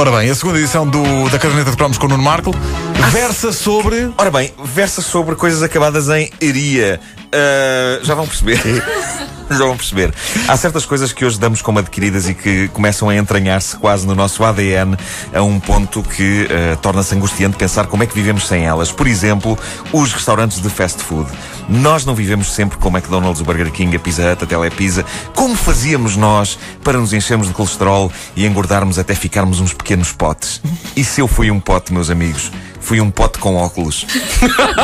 Ora bem, a segunda edição do, da Caderneta de Cromos com o Nuno Marco versa sobre. Ora bem, versa sobre coisas acabadas em eria. Uh, já vão perceber. já vão perceber. Há certas coisas que hoje damos como adquiridas e que começam a entranhar-se quase no nosso ADN a um ponto que uh, torna-se angustiante pensar como é que vivemos sem elas. Por exemplo, os restaurantes de fast food. Nós não vivemos sempre com McDonald's, o Burger King, a Pizza Hut, a Telepizza. Como fazíamos nós para nos enchermos de colesterol e engordarmos até ficarmos uns pequenos potes? E se eu fui um pote, meus amigos? Fui um pote com óculos.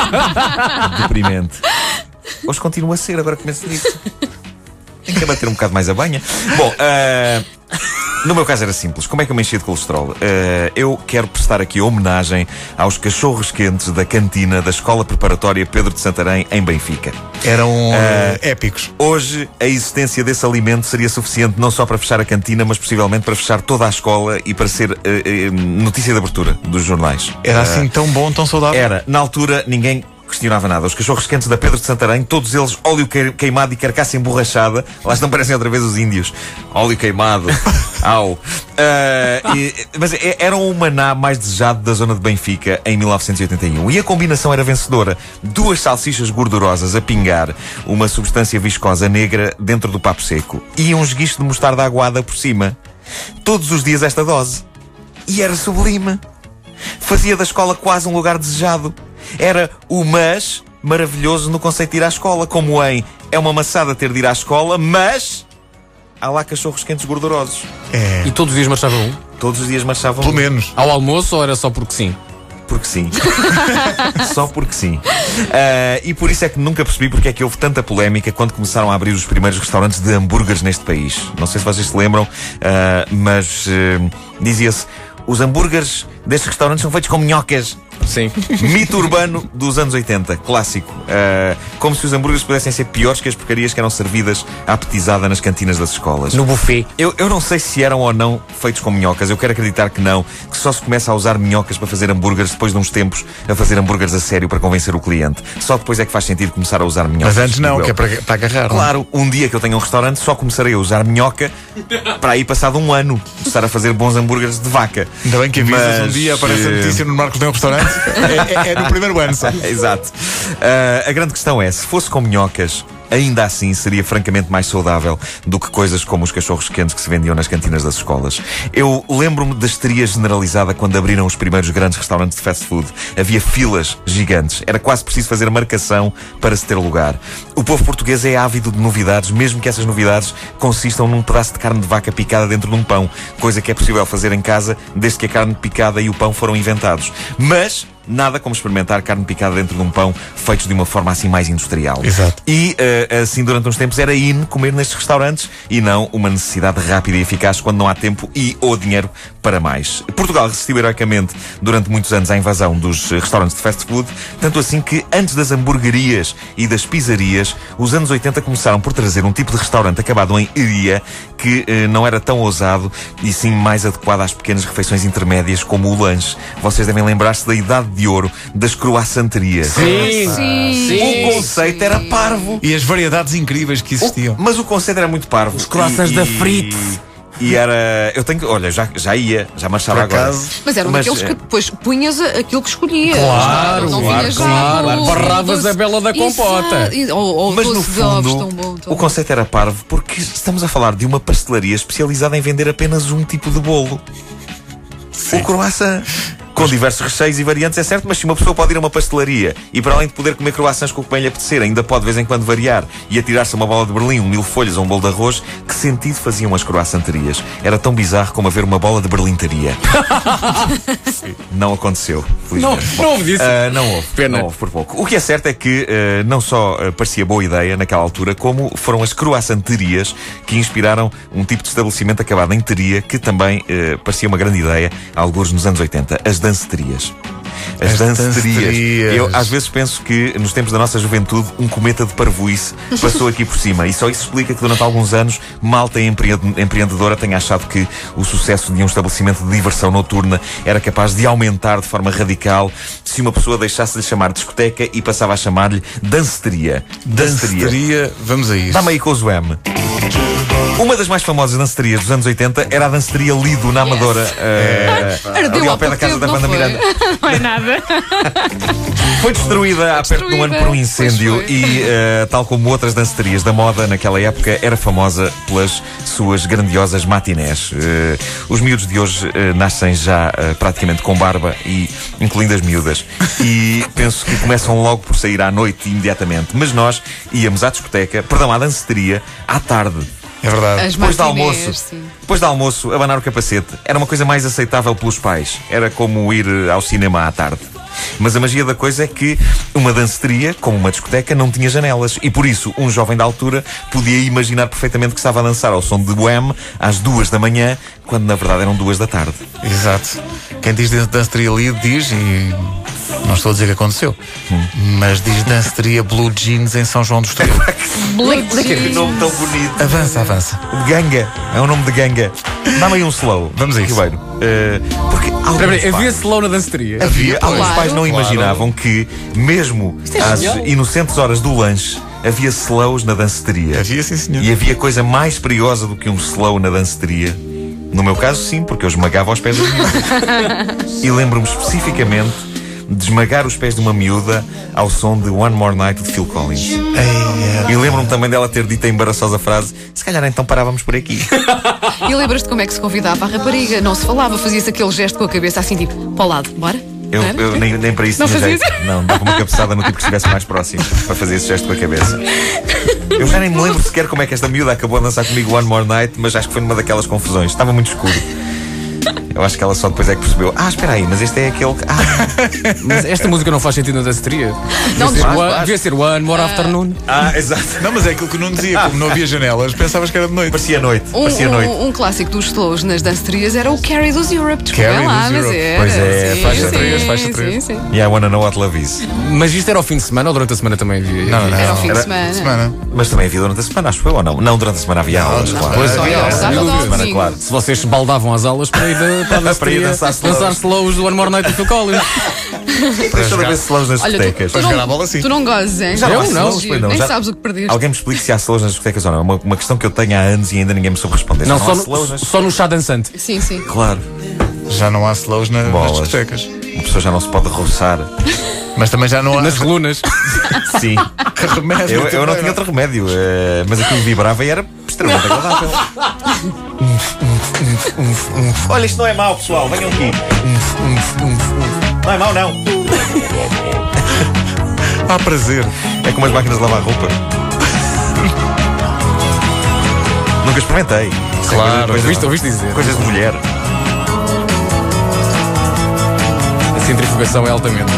Deprimente. Hoje continua a ser, agora começo nisso. Tem que bater um bocado mais a banha. Bom, uh, no meu caso era simples. Como é que eu me enchi de colesterol? Uh, eu quero prestar aqui homenagem aos cachorros quentes da cantina da Escola Preparatória Pedro de Santarém, em Benfica. Eram uh, épicos. Hoje, a existência desse alimento seria suficiente não só para fechar a cantina, mas possivelmente para fechar toda a escola e para ser notícia de abertura dos jornais. Era assim tão bom, tão saudável? Era. Na altura, ninguém questionava nada. Os cachorros quentes da Pedro de Santarém, todos eles óleo queimado e carcaça emborrachada. Lá estão parecem outra vez os índios. Óleo queimado. Au. Uh, e, mas é, eram o maná mais desejado da zona de Benfica em 1981. E a combinação era vencedora. Duas salsichas gordurosas a pingar, uma substância viscosa negra dentro do papo seco e um esguicho de mostarda aguada por cima. Todos os dias esta dose. E era sublime. Fazia da escola quase um lugar desejado. Era o mas maravilhoso no conceito de ir à escola, como em é uma maçada ter de ir à escola, mas há lá cachorros quentes gordurosos. É. E todos os dias marchavam um? Todos os dias marchavam Pelo um. menos. Ao almoço ou era só porque sim? Porque sim. Só porque sim. Uh, e por isso é que nunca percebi porque é que houve tanta polémica quando começaram a abrir os primeiros restaurantes de hambúrgueres neste país. Não sei se vocês se lembram, uh, mas uh, dizia-se: os hambúrgueres destes restaurantes são feitos com minhocas. Sim. Mito urbano dos anos 80, clássico. Uh, como se os hambúrgueres pudessem ser piores que as porcarias que eram servidas à petizada nas cantinas das escolas. No buffet. Eu, eu não sei se eram ou não feitos com minhocas. Eu quero acreditar que não. Que só se começa a usar minhocas para fazer hambúrgueres depois de uns tempos a fazer hambúrgueres a sério para convencer o cliente. Só depois é que faz sentido começar a usar minhocas. Mas antes não, que é para, para agarrar. Claro, um dia que eu tenha um restaurante só começarei a usar minhoca para aí passado um ano estar a fazer bons hambúrgueres de vaca. Ainda bem que avisas Mas, um dia aparece a notícia no Marcos tem um restaurante. É, é, é no primeiro ano só. Exato. Uh, a grande questão é, se fosse com minhocas, ainda assim seria francamente mais saudável do que coisas como os cachorros quentes que se vendiam nas cantinas das escolas. Eu lembro-me da histeria generalizada quando abriram os primeiros grandes restaurantes de fast food. Havia filas gigantes. Era quase preciso fazer marcação para se ter lugar. O povo português é ávido de novidades, mesmo que essas novidades consistam num pedaço de carne de vaca picada dentro de um pão, coisa que é possível fazer em casa desde que a carne picada e o pão foram inventados. Mas nada como experimentar carne picada dentro de um pão feitos de uma forma assim mais industrial. Exato. E uh, assim durante uns tempos era in comer nestes restaurantes e não uma necessidade rápida e eficaz quando não há tempo e ou dinheiro para mais. Portugal resistiu heroicamente durante muitos anos à invasão dos restaurantes de fast food, tanto assim que antes das hamburguerias e das pizzarias, os anos 80 começaram por trazer um tipo de restaurante acabado em iria que uh, não era tão ousado e sim mais adequado às pequenas refeições intermédias como o lanche. Vocês devem lembrar-se da idade de ouro das croissanterias. Sim, sim. sim. O conceito era parvo. E as variedades incríveis que existiam. O, mas o conceito era muito parvo. Os croissants da Fritz. E era. Eu tenho que. Olha, já, já ia, já marchava agora. Mas era um daqueles que depois punhas aquilo que escolhias. Claro, não claro, claro. Barravas a bela da compota. Ou, ou Mas no fundo, tão bom, tão o conceito era parvo porque estamos a falar de uma pastelaria especializada em vender apenas um tipo de bolo. Sim. O croissant com diversos recheios e variantes, é certo, mas se uma pessoa pode ir a uma pastelaria e para além de poder comer croissants com o que bem lhe apetecer, ainda pode de vez em quando variar e atirar-se uma bola de berlim, um mil folhas ou um bolo de arroz, que sentido faziam as croissanterias? Era tão bizarro como haver uma bola de berlintaria. não aconteceu, Não, não houve disso. Uh, não houve. Pena. Não houve por pouco. O que é certo é que uh, não só uh, parecia boa ideia naquela altura, como foram as croissanterias que inspiraram um tipo de estabelecimento acabado em teria que também parecia uma grande ideia, alguns nos anos 80. As danceterias. As, As danceterias. Eu às vezes penso que nos tempos da nossa juventude um cometa de parvoíce passou aqui por cima e só isso explica que durante alguns anos malta empreendedora tenha achado que o sucesso de um estabelecimento de diversão noturna era capaz de aumentar de forma radical se uma pessoa deixasse de chamar discoteca e passava a chamar-lhe danceteria. Danceteria. Vamos a isso. Dá-me aí com o M. Uma das mais famosas danceterias dos anos 80 era a danceteria Lido, na Amadora. eh, Ardeu ali ao pé da casa da banda foi? Miranda. Não é nada. Foi destruída há perto de um ano por um incêndio e, eh, tal como outras danceterias da moda naquela época, era famosa pelas suas grandiosas matinés. Eh, os miúdos de hoje nascem já praticamente com barba, e incluindo as miúdas. E penso que começam logo por sair à noite imediatamente. Mas nós íamos à discoteca, perdão, à danceteria, à tarde. É verdade. As Depois do matinés, almoço, sim. depois do almoço, abanar o capacete era uma coisa mais aceitável pelos pais. Era como ir eh, ao cinema à tarde. Mas a magia da coisa é que uma danceteria, como uma discoteca, não tinha janelas. E por isso, um jovem da altura podia imaginar perfeitamente que estava a dançar ao som de Wham às duas da manhã, quando na verdade eram duas da tarde. Exato. Quem diz danceteria Lido diz, e não estou a dizer que aconteceu, mas diz danceteria Blue Jeans em São João do Estoril. Blue Que jeans. nome tão bonito. avança, avança. Ganga. É um nome de ganga. Dá-me aí um slow. Vamos a isso. Ribeiro. Eh, porque alguns aí, havia pais- slow na danceteria. Havia, alguns Claro. pais não Claro. imaginavam que, mesmo às genial. inocentes horas do lanche, havia slows na danceteria. Havia, sim, senhor. E havia coisa mais perigosa do que um slow na danceteria. No meu caso, sim, porque eu esmagava os pés das miúdas. e lembro-me especificamente de esmagar os pés de uma miúda ao som de One More Night de Phil Collins. Ei, E lembro-me também dela ter dito a embaraçosa frase: se calhar então parávamos por aqui. E lembras-te como é que se convidava a rapariga? Não se falava, fazia-se aquele gesto com a cabeça assim, tipo, para o lado, bora? Eu, eu nem, nem para isso Não tinha jeito. Não, dava uma cabeçada no tipo que estivesse mais próximo para fazer esse gesto com a cabeça. Eu já nem me lembro sequer como é que esta miúda acabou a dançar comigo One More Night, mas acho que foi numa daquelas confusões. Estava muito escuro. Eu acho que ela só depois é que percebeu. Ah, espera aí, mas este é aquele. que- Ah, Mas esta música não faz sentido na danceteria. Não, Devia ser, faz, one, devia ser One More Afternoon. ah exato. Não, mas é aquilo que não dizia, como não havia janelas, pensavas que era de noite. Parecia noite. Um, Parecia noite. um, um clássico dos slows nas danceterias era o Carry dos Europe. Lá, dos mas Europe. era. Pois é, sim, faixa sim, três, faixa sim, três. sim. Yeah, I wanna know what love is. Mas isto era ao fim de semana ou durante a semana também havia? Não, não. Era ao fim Era- de semana. Semana. Mas também havia durante a semana, acho eu ou não? Não, durante a semana havia aulas, claro. só havia, claro. Se vocês se baldavam às aulas para ir, para a Para ir dançar slows. dançar slows do One More Night Phil Collins. Deixa eu ver slows nas discotecas. Para jogar a não, bola, sim. tu não gozes, hein? Já Eu não, slows, não. Nem Já- sabes o que perdeste. Alguém me explique se há slows nas discotecas ou não. É uma, uma questão que eu tenho há anos e ainda ninguém me soube responder. Não, só há no, só no chá dançante. Sim, sim. Claro. Já não há slows na, nas discotecas. Uma pessoa já não se pode roçar. Mas também já não há Nas colunas. Sim. remédio. Eu, eu não tinha outro remédio. eh, mas aquilo vibrava e era extremamente agradável. Olha, isto não é mau, pessoal. Venham aqui. Não é mau, não. Há prazer. É como as máquinas de lavar roupa. Nunca experimentei. É Claro, coisa- Ouviste, ouviste dizer. Coisas de mulher. A centrifugação é altamente.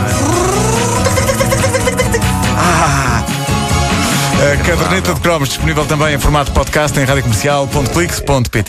A caderneta de cromos disponível também em formato podcast em radiocomercial.clix.pt